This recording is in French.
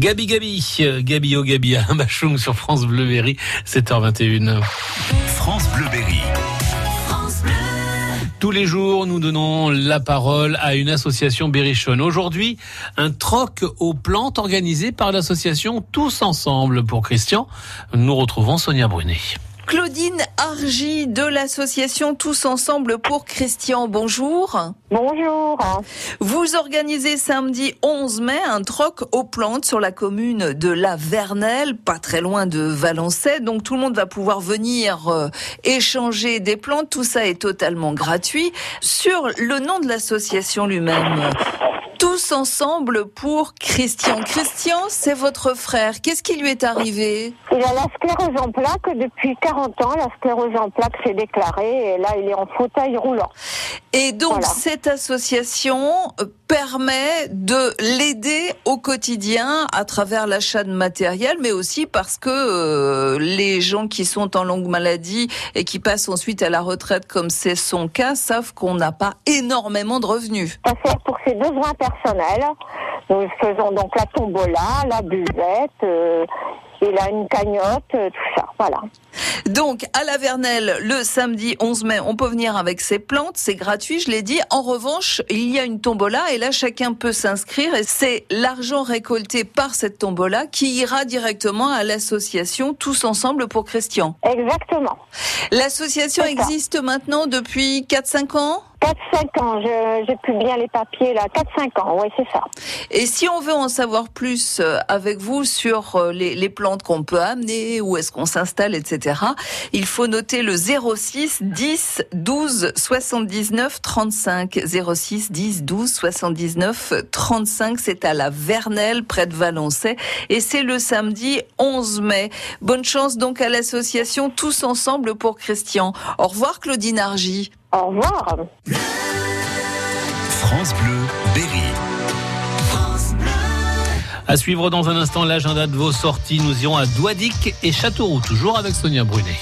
Gabi Gabi, Gabi au Gabi à Machung sur France Bleu Berry, 7h21. France Bleu Berry. Tous les jours, nous donnons la parole à une association berrichonne. Aujourd'hui, un troc aux plantes organisé par l'association Tous Ensemble. Pour Christian, nous retrouvons Sonia Brunet. Claudine Argy de l'association Tous Ensemble pour Christian. Bonjour. Bonjour. Vous organisez samedi 11 mai un troc aux plantes sur la commune de La Vernelle, pas très loin de Valençay. Donc tout le monde va pouvoir venir euh, échanger des plantes. Tout ça est totalement gratuit. Sur le nom de l'association lui-même, tous ensemble pour Christian. Christian, c'est votre frère. Qu'est-ce qui lui est arrivé? Il a la sclérose en plaques depuis 40 ans. La sclérose en plaques s'est déclarée et là, il est en fauteuil roulant. Et donc, cette association permet de l'aider au quotidien à travers l'achat de matériel, mais aussi parce que euh, les gens qui sont en longue maladie et qui passent ensuite à la retraite, comme c'est son cas, savent qu'on n'a pas énormément de revenus. Ça sert pour ses besoins personnels. Nous faisons donc la tombola, la buvette, euh, il a une cagnotte, euh, tout ça, voilà. Donc, à la Vernelle, le samedi 11 mai, on peut venir avec ses plantes, c'est gratuit, je l'ai dit. En revanche, il y a une tombola et là, chacun peut s'inscrire et c'est l'argent récolté par cette tombola qui ira directement à l'association Tous Ensemble pour Christian. Exactement. L'association existe maintenant depuis 4-5 ans? 4-5 ans, j'ai plus bien les papiers là, 4-5 ans, oui c'est ça. Et si on veut en savoir plus euh, avec vous sur euh, les, les plantes qu'on peut amener, où est-ce qu'on s'installe, etc., il faut noter le 06 10 12 79 35. 06 10 12 79 35, c'est à la Vernelle, près de Valençay, et c'est le samedi 11 mai. Bonne chance donc à l'association Tous Ensemble pour Christian. Au revoir Claudine Argy. Au revoir. France Bleu, Berry. À suivre dans un instant l'agenda de vos sorties. Nous irons à Douadic et Châteauroux, toujours avec Sonia Brunet.